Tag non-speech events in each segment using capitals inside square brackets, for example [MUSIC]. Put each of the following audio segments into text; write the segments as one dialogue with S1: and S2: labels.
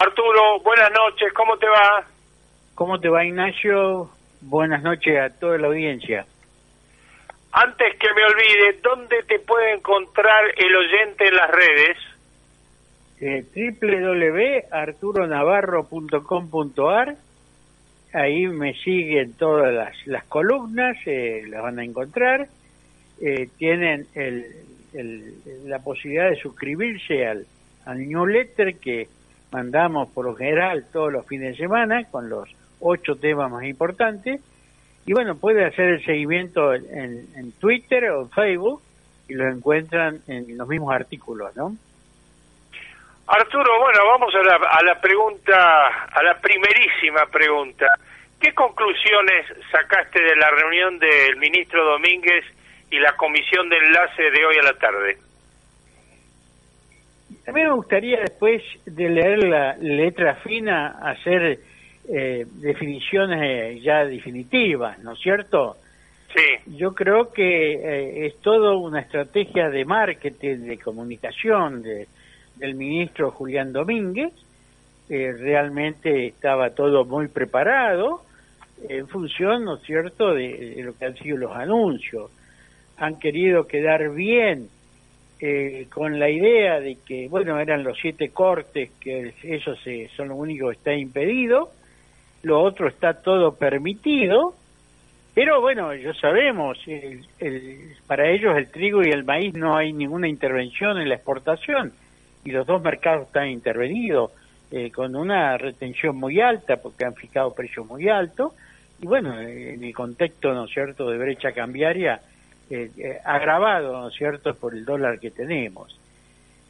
S1: Arturo, buenas noches, ¿cómo te va?
S2: ¿Cómo te va Ignacio? Buenas noches a toda la audiencia.
S1: Antes que me olvide, ¿dónde te puede encontrar el oyente en las redes?
S2: Eh, www.arturonavarro.com.ar Ahí me siguen todas las, las columnas, eh, las van a encontrar. Eh, tienen el, el, la posibilidad de suscribirse al, al newsletter que mandamos por lo general todos los fines de semana con los ocho temas más importantes. Y bueno, puede hacer el seguimiento en, en Twitter o en Facebook y lo encuentran en los mismos artículos, ¿no?
S1: Arturo, bueno, vamos a la, a la pregunta, a la primerísima pregunta. ¿Qué conclusiones sacaste de la reunión del ministro Domínguez y la comisión de enlace de hoy a la tarde?
S2: A mí me gustaría después de leer la letra fina hacer eh, definiciones eh, ya definitivas, ¿no es cierto?
S1: Sí.
S2: Yo creo que eh, es todo una estrategia de marketing, de comunicación de, del ministro Julián Domínguez. Realmente estaba todo muy preparado en función, ¿no es cierto?, de, de, lo que han sido los anuncios. Han querido quedar bien eh, con la idea de que, bueno, eran los siete cortes, que eso se, son lo único que está impedido, lo otro está todo permitido, pero bueno, ya sabemos, para ellos el trigo y el maíz no hay ninguna intervención en la exportación y los dos mercados están intervenidos eh, con una retención muy alta porque han fijado precios muy altos y bueno, en el contexto, ¿no es cierto?, de brecha cambiaria eh, eh, agravado, ¿no es cierto?, por el dólar que tenemos.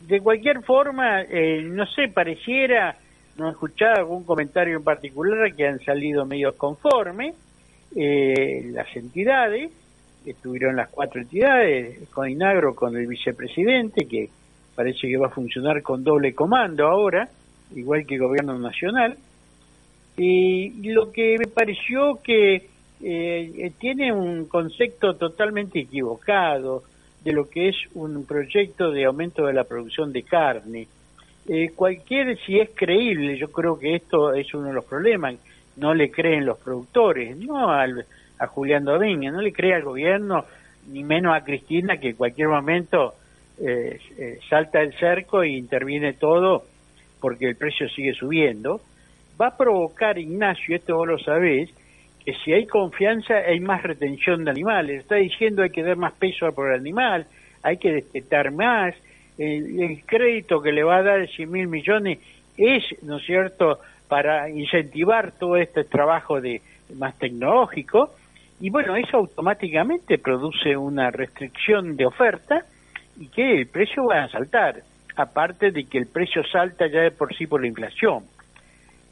S2: De cualquier forma, eh, no sé, pareciera, no he escuchado algún comentario en particular que han salido medios conformes, eh, las entidades, estuvieron las cuatro entidades, con Inagro, con el vicepresidente, que parece que va a funcionar con doble comando ahora, igual que el gobierno nacional, y lo que me pareció que eh, tiene un concepto totalmente equivocado de lo que es un proyecto de aumento de la producción de carne. Eh, cualquier, si es creíble, yo creo que esto es uno de los problemas, no le creen los productores, no al, a Julián Domínguez, no le cree al gobierno, ni menos a Cristina, que en cualquier momento eh, eh, salta el cerco e interviene todo porque el precio sigue subiendo va a provocar, Ignacio, esto vos lo sabés, que si hay confianza hay más retención de animales. Está diciendo hay que dar más peso por el animal, hay que destetar más, el, el crédito que le va a dar de 100 mil millones es, ¿no es cierto?, para incentivar todo este trabajo de más tecnológico, y bueno, eso automáticamente produce una restricción de oferta y que el precio va a saltar, aparte de que el precio salta ya de por sí por la inflación.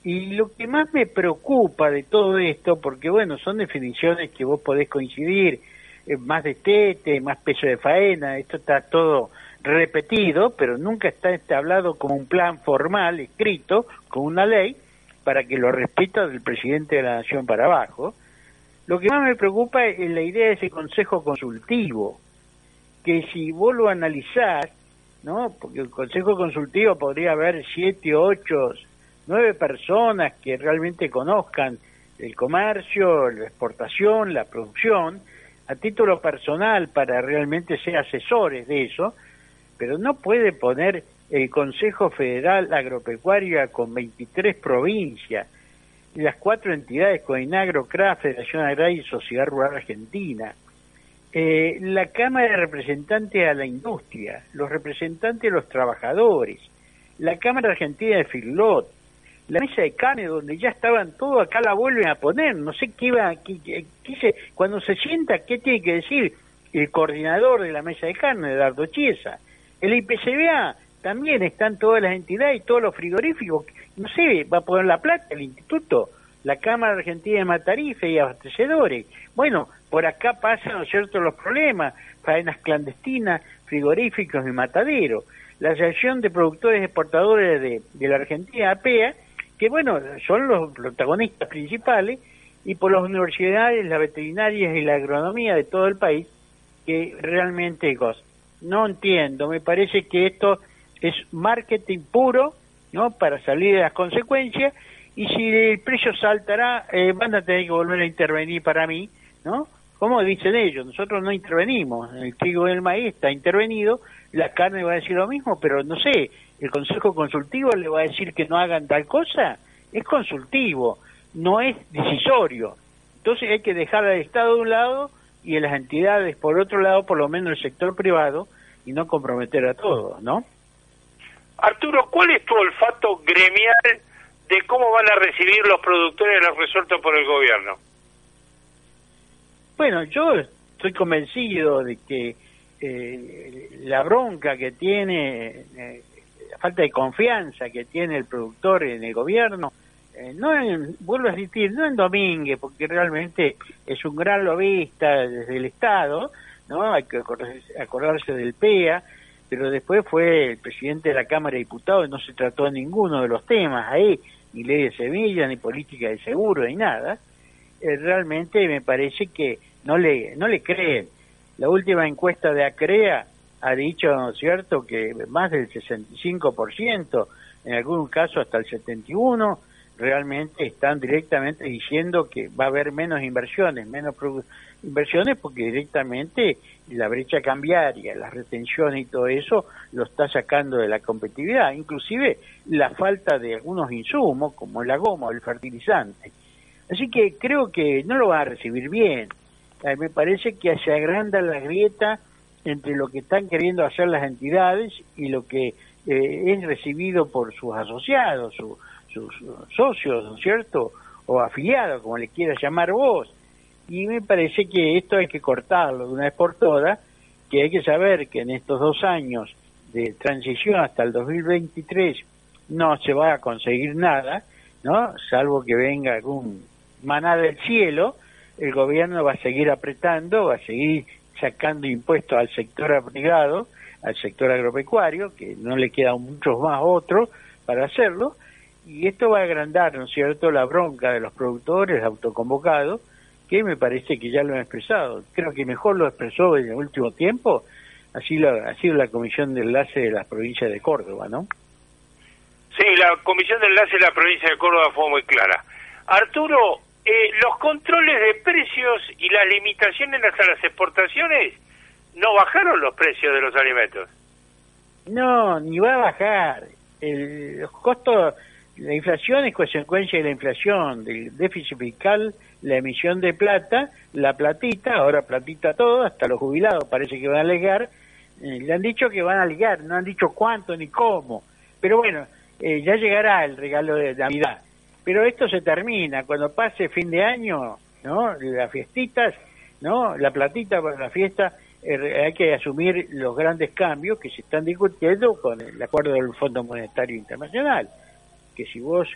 S2: Y lo que más me preocupa de todo esto, porque bueno, son definiciones que vos podés coincidir, eh, más destete, más peso de faena, esto está todo repetido, pero nunca está establado como un plan formal, escrito, con una ley, para que lo respeta del presidente de la nación para abajo. Lo que más me preocupa es la idea de ese consejo consultivo, que si vos lo analizás, ¿no? Porque el consejo consultivo podría haber siete, ocho, nueve personas que realmente conozcan el comercio, la exportación, la producción, a título personal para realmente ser asesores de eso, pero no puede poner el Consejo Federal Agropecuario con 23 provincias las cuatro entidades Coinagro, CRA, Federación Agraria y Sociedad Rural Argentina, eh, la Cámara de Representantes a la Industria, los representantes de los trabajadores, la Cámara Argentina de Filot, la mesa de carne donde ya estaban todos, acá la vuelven a poner, no sé qué va, qué, qué, qué cuando se sienta, qué tiene que decir el coordinador de la mesa de carne, Eduardo Chiesa, el IPCBA, también están todas las entidades y todos los frigoríficos, no sé, va a poner la plata el instituto, la Cámara Argentina de Matarife y Abastecedores. Bueno, por acá pasan, ¿no cierto?, los problemas, faenas clandestinas, frigoríficos y mataderos. La Asociación de Productores Exportadores de, de la Argentina, APEA, que bueno, son los protagonistas principales, y por las universidades, las veterinarias y la agronomía de todo el país, que realmente no entiendo, me parece que esto es marketing puro ¿no? Para salir de las consecuencias y si el precio saltará, eh, van a tener que volver a intervenir para mí, ¿no? Como dicen ellos, nosotros no intervenimos, el trigo y el maíz está intervenido, la carne va a decir lo mismo, pero no sé, el Consejo Consultivo le va a decir que no hagan tal cosa, es consultivo, no es decisorio. Entonces hay que dejar al Estado de un lado y a las entidades por otro lado, por lo menos el sector privado, y no comprometer a todos, ¿no?
S1: Arturo, ¿cuál es tu olfato gremial de cómo van a recibir los productores los resueltos por el gobierno?
S2: Bueno, yo estoy convencido de que eh, la bronca que tiene, eh, la falta de confianza que tiene el productor en el gobierno, eh, no en, vuelvo a decir, no en Domínguez, porque realmente es un gran lobista desde el Estado, ¿no? Hay que acordarse, del PEA, pero después fue el presidente de la Cámara de Diputados y no se trató ninguno de los temas ahí, ni ley de semilla, ni política de seguro, ni nada. Eh, realmente me parece que no le, no le creen. La última encuesta de ACREA ha dicho, ¿no cierto?, que más del 65%, en algún caso hasta el 71%, realmente están directamente diciendo que va a haber menos inversiones, menos inversiones porque directamente la brecha cambiaria, la retención y todo eso lo está sacando de la competitividad, inclusive la falta de algunos insumos como la goma o el fertilizante. Así que creo que no lo va a recibir bien. Eh, me parece que se agranda la grieta entre lo que están queriendo hacer las entidades y lo que eh, es recibido por sus asociados, su, sus socios, ¿no es cierto? O afiliados, como le quieras llamar vos. Y me parece que esto hay que cortarlo de una vez por todas, que hay que saber que en estos dos años de transición hasta el 2023 no se va a conseguir nada, ¿no? Salvo que venga algún maná del cielo, el gobierno va a seguir apretando, va a seguir sacando impuestos al sector privado, al sector agropecuario, que no le quedan muchos más otros para hacerlo, y esto va a agrandar, ¿no es cierto?, la bronca de los productores autoconvocados, que me parece que ya lo han expresado. Creo que mejor lo expresó en el último tiempo, así lo, ha sido la Comisión de Enlace de las provincias de Córdoba, ¿no?
S1: Sí, la Comisión de Enlace de la provincia de Córdoba fue muy clara. Arturo, eh, los controles de precios y las limitaciones a las exportaciones no bajaron los precios de los alimentos.
S2: No, ni va a bajar. El, los costos la inflación es consecuencia de la inflación, del déficit fiscal, la emisión de plata, la platita, ahora platita todo, hasta los jubilados parece que van a ligar, eh, le han dicho que van a ligar, no han dicho cuánto ni cómo, pero bueno, eh, ya llegará el regalo de Navidad. Pero esto se termina, cuando pase fin de año, ¿no? Las fiestitas, ¿no? La platita para la fiesta, eh, hay que asumir los grandes cambios que se están discutiendo con el acuerdo del Fondo Monetario Internacional que si vos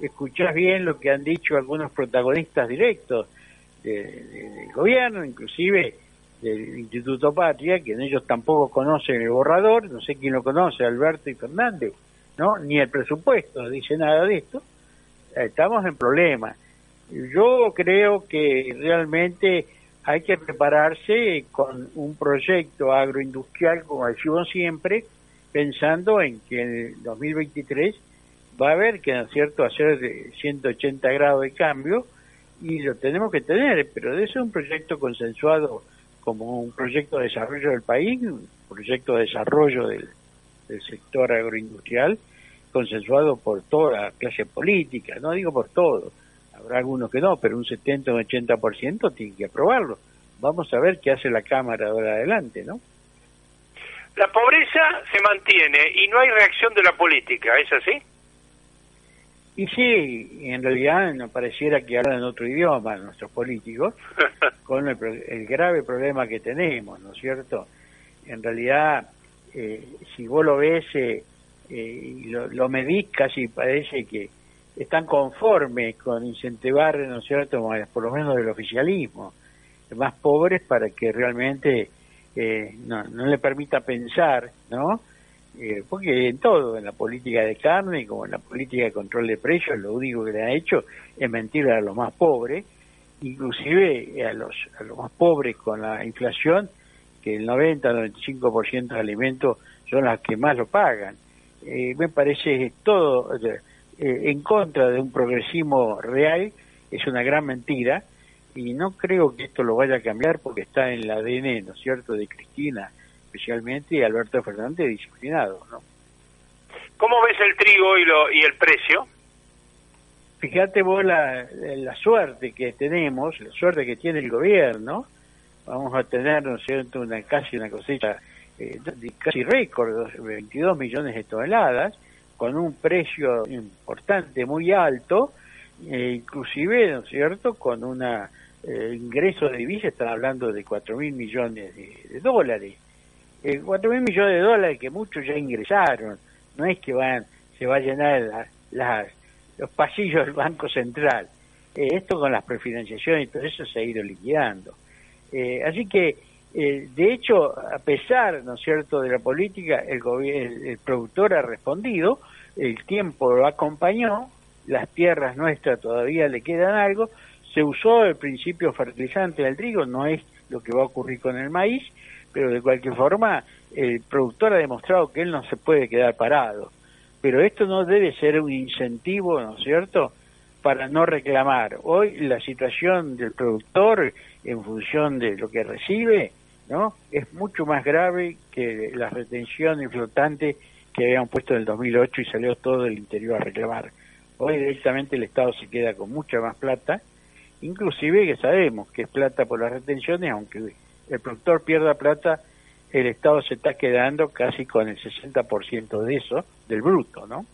S2: escuchás bien lo que han dicho algunos protagonistas directos del gobierno, inclusive del Instituto Patria, que ellos tampoco conocen el borrador, no sé quién lo conoce, Alberto y Fernández, ¿no? Ni el presupuesto dice nada de esto, estamos en problemas. Yo creo que realmente hay que prepararse con un proyecto agroindustrial, como decimos siempre, pensando en que en el 2023 va a haber que, ¿no es cierto?, hacer de 180 grados de cambio y lo tenemos que tener, pero de eso es un proyecto consensuado como un proyecto de desarrollo del país, un proyecto de desarrollo del, sector agroindustrial, consensuado por toda la clase política, no digo por todo, habrá algunos que no, pero un 70 o un 80% tiene que aprobarlo. Vamos a ver qué hace la Cámara ahora adelante, ¿no?
S1: La pobreza se mantiene y no hay reacción de la política, ¿es así?
S2: Y sí, en realidad no pareciera que hablan otro idioma nuestros políticos, [LAUGHS] con el, grave problema que tenemos, ¿no es cierto? En realidad, eh, si vos lo ves eh, eh, y lo, medís, casi parece que están conformes con incentivar, ¿no es por lo menos del oficialismo, más pobres para que realmente no, no le permita pensar, ¿no?, eh, porque en todo, en la política de carne como en la política de control de precios, lo único que le ha hecho es mentir a los más pobres, inclusive a los, a los más pobres con la inflación, que el 90-95% de alimentos son las que más lo pagan. Eh, me parece todo eh, en contra de un progresismo real, es una gran mentira, y no creo que esto lo vaya a cambiar porque está en el ADN, ¿no es cierto?, de Cristina especialmente y Alberto Fernández disciplinado, ¿no?
S1: ¿Cómo ves el trigo y, lo, y el precio?
S2: Fíjate vos la, la suerte que tenemos, la suerte que tiene el gobierno, vamos a tener, ¿no es cierto?, una, casi una cosecha eh, casi récord, 22 millones de toneladas, con un precio importante, muy alto, eh, inclusive, ¿no es cierto?, con una eh, ingreso de divisas, están hablando de 4 mil millones de, dólares. Eh, 4 mil millones de dólares que muchos ya ingresaron, no es que van se va a llenar las, los pasillos del Banco Central. Eh, esto con las prefinanciaciones y todo eso se ha ido liquidando. Eh, así que, eh, de hecho, a pesar, ¿no es cierto?, de la política, el, el, productor ha respondido, el tiempo lo acompañó, las tierras nuestras todavía le quedan algo, se usó el principio fertilizante del trigo, no es lo que va a ocurrir con el maíz, pero de cualquier forma el productor ha demostrado que él no se puede quedar parado. Pero esto no debe ser un incentivo, ¿no es cierto?, para no reclamar. Hoy la situación del productor en función de lo que recibe, ¿no? Es mucho más grave que la retención flotante que habían puesto en el 2008 y salió todo el interior a reclamar. Hoy directamente el Estado se queda con mucha más plata, inclusive que sabemos que es plata por las retenciones, aunque el productor pierda plata, el Estado se está quedando casi con el 60% de eso, del bruto, ¿no?